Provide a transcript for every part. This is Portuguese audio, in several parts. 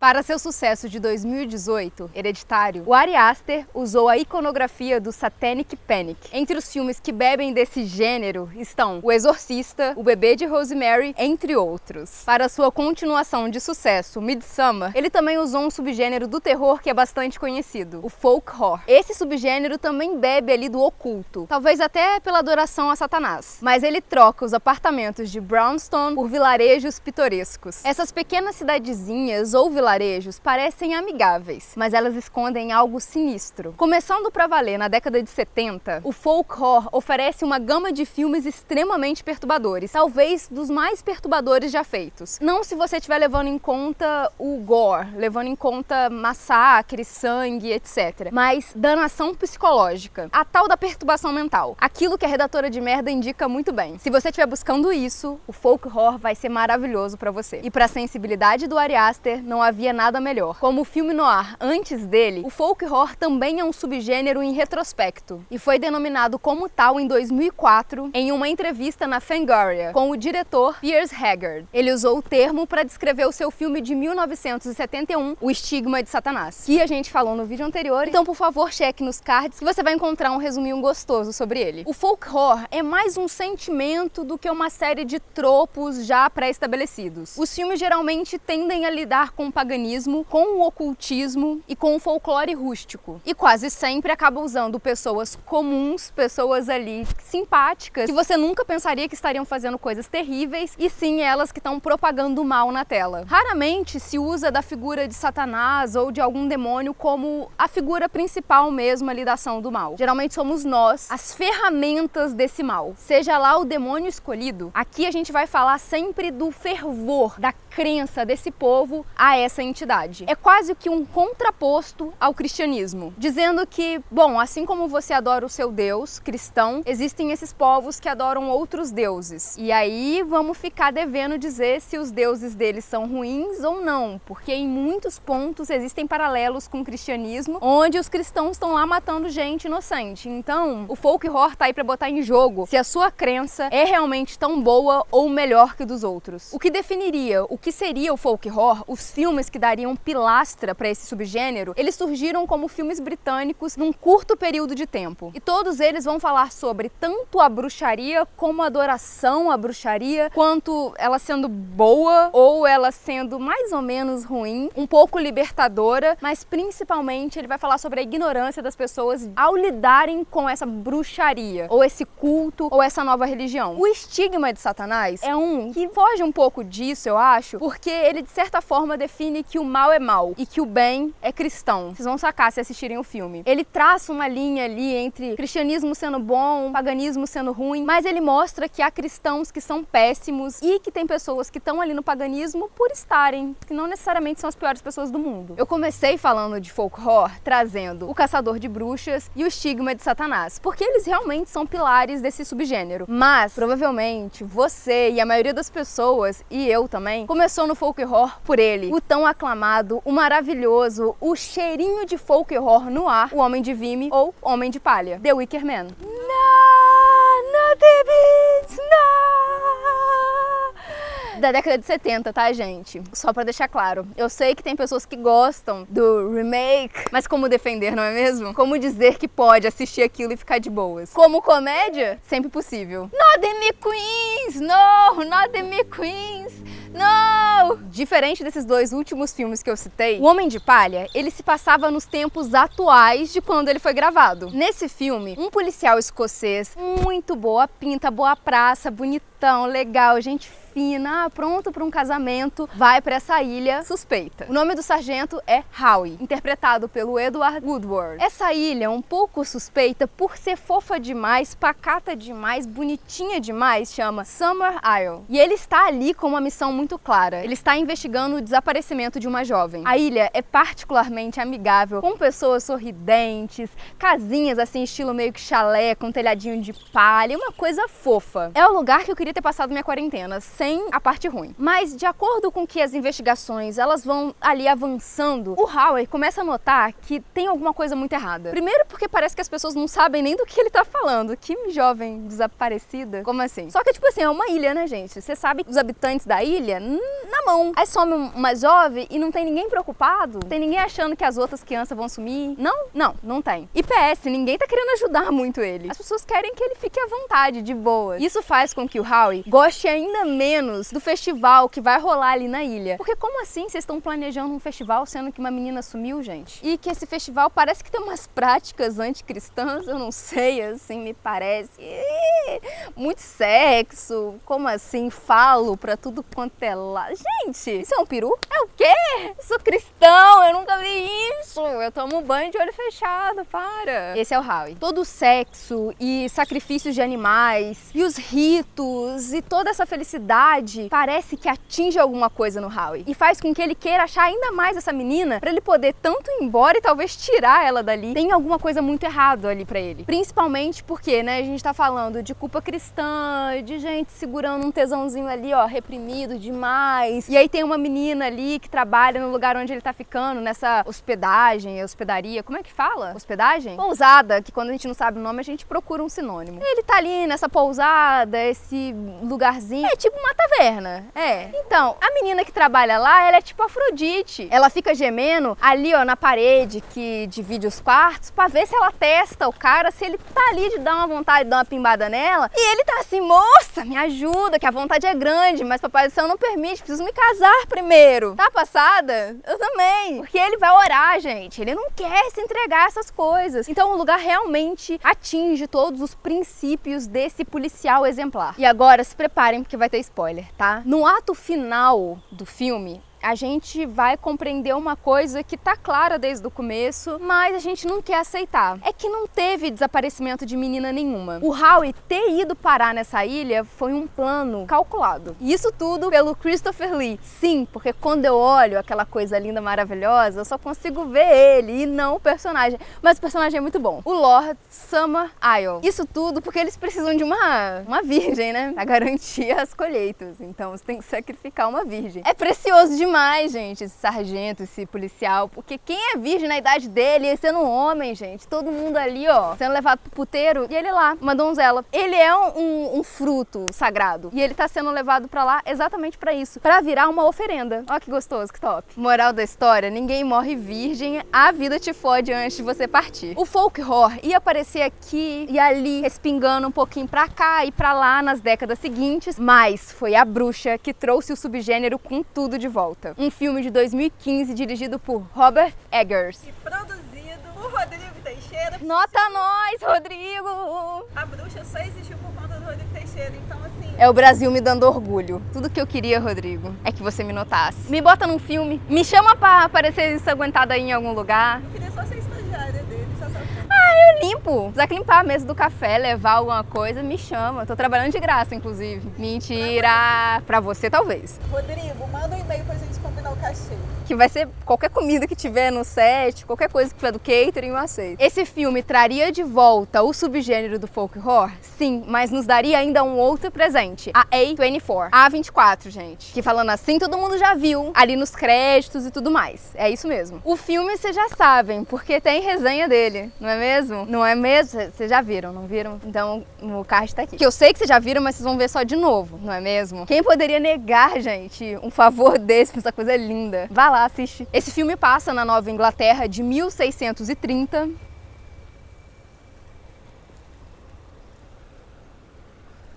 Para seu sucesso de 2018, Hereditário, o Ari Aster usou a iconografia do Satanic Panic. Entre os filmes que bebem desse gênero estão O Exorcista, O Bebê de Rosemary, entre outros. Para sua continuação de sucesso, Midsummer, ele também usou um subgênero do terror que é bastante conhecido, o folk horror. Esse subgênero também bebe ali do oculto, talvez até pela adoração a Satanás. Mas ele troca os apartamentos de Brownstone por vilarejos pitorescos. Essas pequenas cidadezinhas ou vilarejos vilarejos parecem amigáveis, mas elas escondem algo sinistro. Começando para valer na década de 70, o folk horror oferece uma gama de filmes extremamente perturbadores, talvez dos mais perturbadores já feitos. Não se você estiver levando em conta o gore, levando em conta massacre, sangue, etc. Mas danação psicológica, a tal da perturbação mental. Aquilo que a redatora de merda indica muito bem. Se você estiver buscando isso, o folk horror vai ser maravilhoso para você. E para a sensibilidade do Ari Aster, não havia havia nada melhor. Como o filme noir antes dele, o folk horror também é um subgênero em retrospecto e foi denominado como tal em 2004 em uma entrevista na Fangoria com o diretor Piers Haggard. Ele usou o termo para descrever o seu filme de 1971, O Estigma de Satanás, que a gente falou no vídeo anterior. Então, por favor, cheque nos cards que você vai encontrar um resuminho gostoso sobre ele. O folk horror é mais um sentimento do que uma série de tropos já pré-estabelecidos. Os filmes geralmente tendem a lidar com com o ocultismo e com o folclore rústico. E quase sempre acaba usando pessoas comuns, pessoas ali simpáticas, que você nunca pensaria que estariam fazendo coisas terríveis, e sim elas que estão propagando mal na tela. Raramente se usa da figura de Satanás ou de algum demônio como a figura principal mesmo ali da ação do mal. Geralmente somos nós as ferramentas desse mal. Seja lá o demônio escolhido, aqui a gente vai falar sempre do fervor, da crença desse povo a essa essa entidade. É quase que um contraposto ao cristianismo, dizendo que, bom, assim como você adora o seu Deus cristão, existem esses povos que adoram outros deuses. E aí vamos ficar devendo dizer se os deuses deles são ruins ou não, porque em muitos pontos existem paralelos com o cristianismo, onde os cristãos estão lá matando gente inocente. Então, o folk horror tá aí para botar em jogo se a sua crença é realmente tão boa ou melhor que dos outros. O que definiria o que seria o folk horror, os filmes que dariam pilastra para esse subgênero, eles surgiram como filmes britânicos num curto período de tempo. E todos eles vão falar sobre tanto a bruxaria como a adoração à bruxaria, quanto ela sendo boa ou ela sendo mais ou menos ruim, um pouco libertadora, mas principalmente ele vai falar sobre a ignorância das pessoas ao lidarem com essa bruxaria, ou esse culto, ou essa nova religião. O estigma de Satanás é um que foge um pouco disso, eu acho, porque ele de certa forma define que o mal é mal e que o bem é cristão. Vocês vão sacar se assistirem o filme. Ele traça uma linha ali entre cristianismo sendo bom, paganismo sendo ruim, mas ele mostra que há cristãos que são péssimos e que tem pessoas que estão ali no paganismo por estarem, que não necessariamente são as piores pessoas do mundo. Eu comecei falando de folk horror, trazendo o caçador de bruxas e o estigma de Satanás, porque eles realmente são pilares desse subgênero. Mas provavelmente você e a maioria das pessoas e eu também começou no folk horror por ele, o tão aclamado, o maravilhoso, o cheirinho de folk horror no ar, o Homem de Vime ou Homem de Palha, The Wicker Man. No, not the beats! Da década de 70, tá, gente? Só para deixar claro. Eu sei que tem pessoas que gostam do remake, mas como defender, não é mesmo? Como dizer que pode assistir aquilo e ficar de boas? Como comédia? Sempre possível. Not the McQueens! No, not the McQueens! Não! Diferente desses dois últimos filmes que eu citei, O Homem de Palha, ele se passava nos tempos atuais de quando ele foi gravado. Nesse filme, um policial escocês, muito boa pinta, boa praça, bonitão, legal, gente fina, pronto para um casamento, vai para essa ilha suspeita. O nome do sargento é Howie, interpretado pelo Edward Woodward. Essa ilha é um pouco suspeita por ser fofa demais, pacata demais, bonitinha demais, chama Summer Isle. E ele está ali com uma missão muito clara. Ele está investigando o desaparecimento de uma jovem. A ilha é particularmente amigável, com pessoas sorridentes, casinhas assim, estilo meio que chalé, com telhadinho de palha, uma coisa fofa. É o lugar que eu queria ter passado minha quarentena, sem tem a parte ruim. Mas de acordo com que as investigações elas vão ali avançando, o Howard começa a notar que tem alguma coisa muito errada. Primeiro porque parece que as pessoas não sabem nem do que ele tá falando. Que jovem desaparecida. Como assim? Só que, tipo assim, é uma ilha, né, gente? Você sabe os habitantes da ilha, na mão. Aí some uma jovem e não tem ninguém preocupado? Tem ninguém achando que as outras crianças vão sumir? Não? Não, não tem. E PS, ninguém tá querendo ajudar muito ele. As pessoas querem que ele fique à vontade, de boa. Isso faz com que o Howie goste ainda menos do festival que vai rolar ali na ilha. Porque como assim vocês estão planejando um festival sendo que uma menina sumiu, gente? E que esse festival parece que tem umas práticas anticristãs, eu não sei, assim, me parece. Muito sexo, como assim? Falo pra tudo quanto é lá. Gente, isso é um peru? É o quê? Eu sou cristão, eu nunca vi isso. Eu tomo banho de olho fechado, para. Esse é o Howie. Todo o sexo e sacrifícios de animais e os ritos e toda essa felicidade parece que atinge alguma coisa no Howie e faz com que ele queira achar ainda mais essa menina para ele poder tanto ir embora e talvez tirar ela dali. Tem alguma coisa muito errado ali para ele. Principalmente porque, né, a gente tá falando de culpa cristã, de gente segurando um tesãozinho ali, ó, reprimido demais. E aí tem uma menina ali que trabalha no lugar onde ele tá ficando, nessa hospedagem, hospedaria, como é que fala? Hospedagem? Pousada, que quando a gente não sabe o nome, a gente procura um sinônimo. Ele tá ali nessa pousada, esse lugarzinho, é tipo uma taverna. É. Então, a menina que trabalha lá, ela é tipo Afrodite. Ela fica gemendo ali, ó, na parede que divide os quartos, para ver se ela testa o cara, se ele tá ali de dar uma vontade de dar uma pimbada nela. E ele tá assim, moça, me ajuda, que a vontade é grande, mas papai do céu não permite, preciso me casar primeiro. Tá passada? Eu também. Porque ele vai orar, gente. Ele não quer se entregar a essas coisas. Então o lugar realmente atinge todos os princípios desse policial exemplar. E agora se preparem porque vai ter spoiler, tá? No ato final do filme, a gente vai compreender uma coisa que tá clara desde o começo, mas a gente não quer aceitar. É que não teve desaparecimento de menina nenhuma. O Howie ter ido parar nessa ilha foi um plano calculado. E isso tudo pelo Christopher Lee. Sim, porque quando eu olho aquela coisa linda, maravilhosa, eu só consigo ver ele e não o personagem. Mas o personagem é muito bom. O Lord Summer Isle. Isso tudo porque eles precisam de uma, uma virgem, né? Pra garantir as colheitas. Então você tem que sacrificar uma virgem. É precioso demais demais, gente, esse sargento, esse policial, porque quem é virgem na idade dele, ele sendo um homem, gente, todo mundo ali, ó, sendo levado pro puteiro, e ele lá, uma donzela. Ele é um, um, um fruto sagrado, e ele tá sendo levado para lá exatamente para isso, para virar uma oferenda. Ó que gostoso, que top. Moral da história, ninguém morre virgem, a vida te fode antes de você partir. O folk horror ia aparecer aqui e ali, respingando um pouquinho pra cá e pra lá nas décadas seguintes, mas foi a bruxa que trouxe o subgênero com tudo de volta. Um filme de 2015 dirigido por Robert Eggers. E produzido por Rodrigo Teixeira. Nota nós, Rodrigo! A bruxa só existiu por conta do Rodrigo Teixeira, então assim... É o Brasil me dando orgulho. Tudo que eu queria, Rodrigo, é que você me notasse. Me bota num filme, me chama pra aparecer ensanguentada aí em algum lugar. Eu queria só ser estagiária dele, só. Ah, eu limpo. Se que limpar a mesa do café, levar alguma coisa, me chama. Tô trabalhando de graça, inclusive. Mentira. Pra você, talvez. Rodrigo, manda um e-mail pra gente cachê. Que vai ser qualquer comida que tiver no set, qualquer coisa que tiver do catering, eu aceito. Esse filme traria de volta o subgênero do folk horror? Sim, mas nos daria ainda um outro presente. A A24. A A24, gente. Que falando assim, todo mundo já viu ali nos créditos e tudo mais. É isso mesmo. O filme vocês já sabem, porque tem resenha dele, não é mesmo? Não é mesmo? Vocês já viram, não viram? Então o card tá aqui. Que eu sei que vocês já viram, mas vocês vão ver só de novo, não é mesmo? Quem poderia negar, gente, um favor desse? Essa coisa linda. Vá lá, assiste. Esse filme passa na Nova Inglaterra de 1630.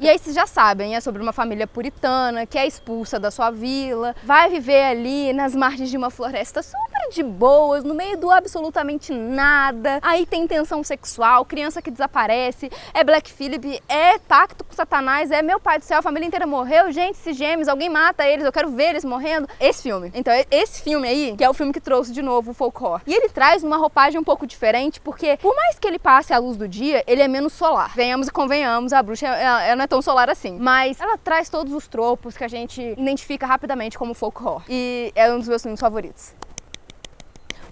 E aí vocês já sabem, é sobre uma família puritana que é expulsa da sua vila, vai viver ali nas margens de uma floresta super de boas, no meio do absolutamente nada. Aí tem tensão sexual, criança que desaparece, é Black Phillip, é pacto com Satanás, é meu pai do céu, a família inteira morreu, gente, esses gêmeos, alguém mata eles, eu quero ver eles morrendo. Esse filme. Então, esse filme aí, que é o filme que trouxe de novo o folk horror. E ele traz uma roupagem um pouco diferente, porque por mais que ele passe à luz do dia, ele é menos solar. Venhamos e convenhamos, a bruxa ela não é tão solar assim. Mas ela traz todos os tropos que a gente identifica rapidamente como folk horror. E é um dos meus filmes favoritos.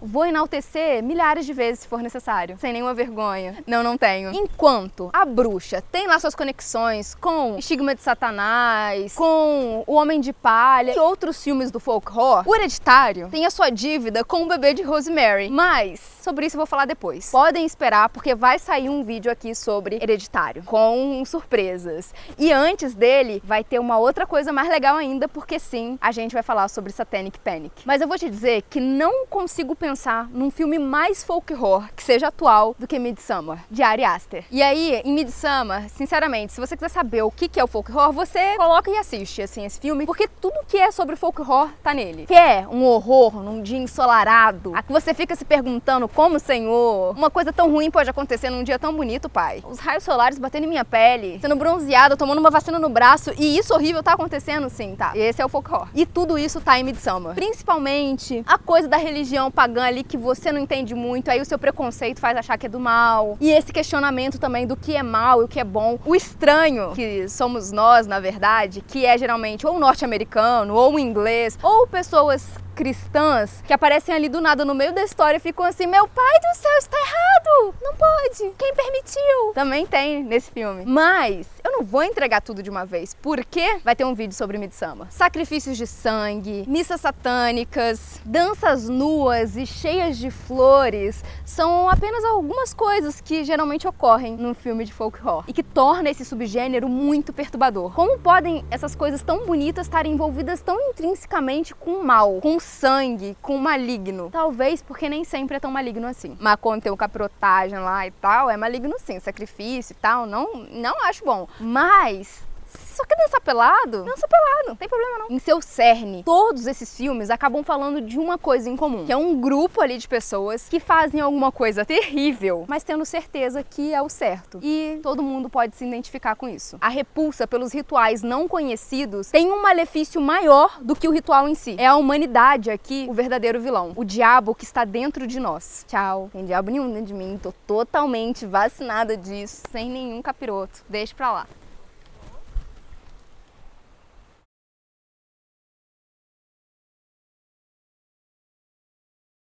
vou enaltecer milhares de vezes se for necessário, sem nenhuma vergonha. Não, não tenho. Enquanto a bruxa tem lá suas conexões com Estigma de Satanás, com O Homem de Palha e outros filmes do folk horror, o Hereditário tem a sua dívida com o bebê de Rosemary. Mas sobre isso eu vou falar depois. Podem esperar porque vai sair um vídeo aqui sobre Hereditário, com surpresas. E antes dele vai ter uma outra coisa mais legal ainda, porque sim, a gente vai falar sobre Satanic Panic. Mas eu vou te dizer que não consigo pensar num filme mais folk horror que seja atual do que Midsommar, de Ari Aster. E aí, em Midsommar, sinceramente, se você quiser saber o que é o folk horror, você coloca e assiste assim esse filme, porque tudo que é sobre folk horror tá nele. Quer um horror num dia ensolarado, a que você fica se perguntando como, Senhor, uma coisa tão ruim pode acontecer num dia tão bonito, pai. Os raios solares batendo em minha pele, sendo bronzeada, tomando uma vacina no braço e isso horrível tá acontecendo sim, tá? Esse é o horror. E tudo isso tá em Midsommar. Principalmente a coisa da religião pagã ali que você não entende muito, aí o seu preconceito faz achar que é do mal. E esse questionamento também do que é mal e o que é bom. O estranho, que somos nós, na verdade, que é geralmente ou norte-americano, ou inglês, ou pessoas cristãs que aparecem ali do nada no meio da história e ficam assim: Meu pai do céu, está errado! Não pode! Quem permitiu? Também tem nesse filme. Mas eu não vou entregar tudo de uma vez, porque vai ter um vídeo sobre Midsummer. Sacrifícios de sangue, missas satânicas, danças nuas e cheias de flores são apenas algumas coisas que geralmente ocorrem num filme de folk horror e que torna esse subgênero muito perturbador. Como podem essas coisas tão bonitas estarem envolvidas tão intrinsecamente com o mal, com o sangue, com o maligno? Talvez porque nem sempre é tão maligno assim. Mas quando tem o caprotagem lá e tal, é maligno sim, sacrifício e tal, não, não acho bom. Mas só quer dançar pelado? Dança pelado, não tem problema não. Em seu cerne, todos esses filmes acabam falando de uma coisa em comum, que é um grupo ali de pessoas que fazem alguma coisa terrível, mas tendo certeza que é o certo. E todo mundo pode se identificar com isso. A repulsa pelos rituais não conhecidos tem um malefício maior do que o ritual em si. É a humanidade aqui o verdadeiro vilão, o diabo que está dentro de nós. Tchau. Tem diabo nenhum dentro de mim, tô totalmente vacinada disso, sem nenhum capiroto. Deixa pra lá.